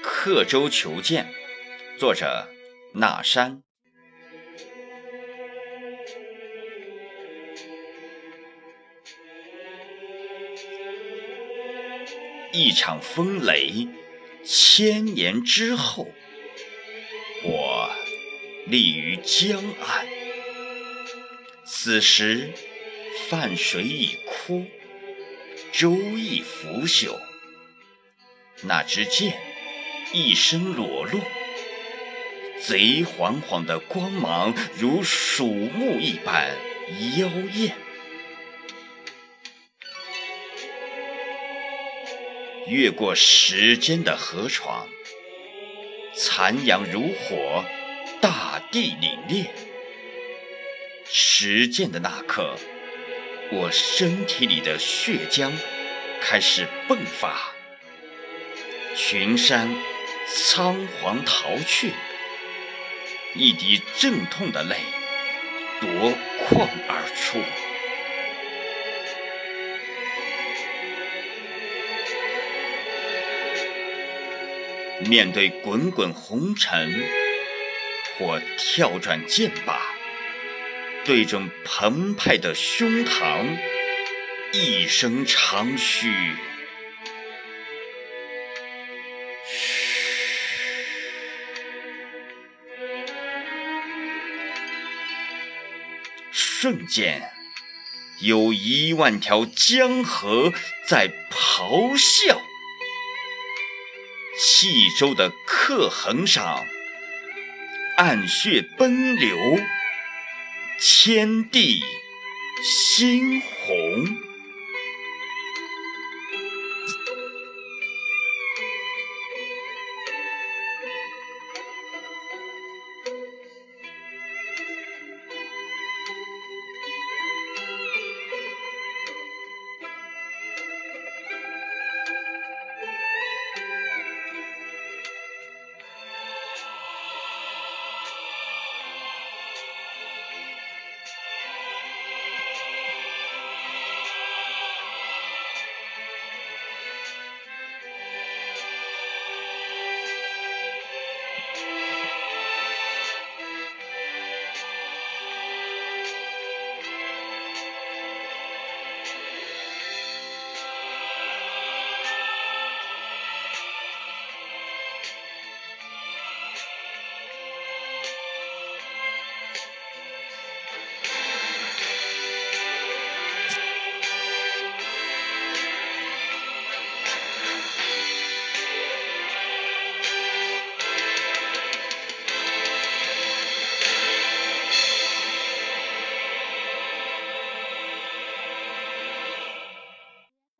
刻舟求剑，作者纳山。一场风雷，千年之后，立于江岸。此时，泛水已枯，舟亦腐朽。那支箭。一身裸露，贼惶惶的光芒如鼠目一般妖艳。越过时间的河床，残阳如火，大地凛冽。实践的那刻，我身体里的血浆开始迸发，群山。仓皇逃去，一滴阵痛的泪夺眶而出。面对滚滚红尘，或跳转剑把，对准澎湃的胸膛，一声长吁。瞬间，有一万条江河在咆哮，气舟的刻痕上，暗血奔流，天地猩红。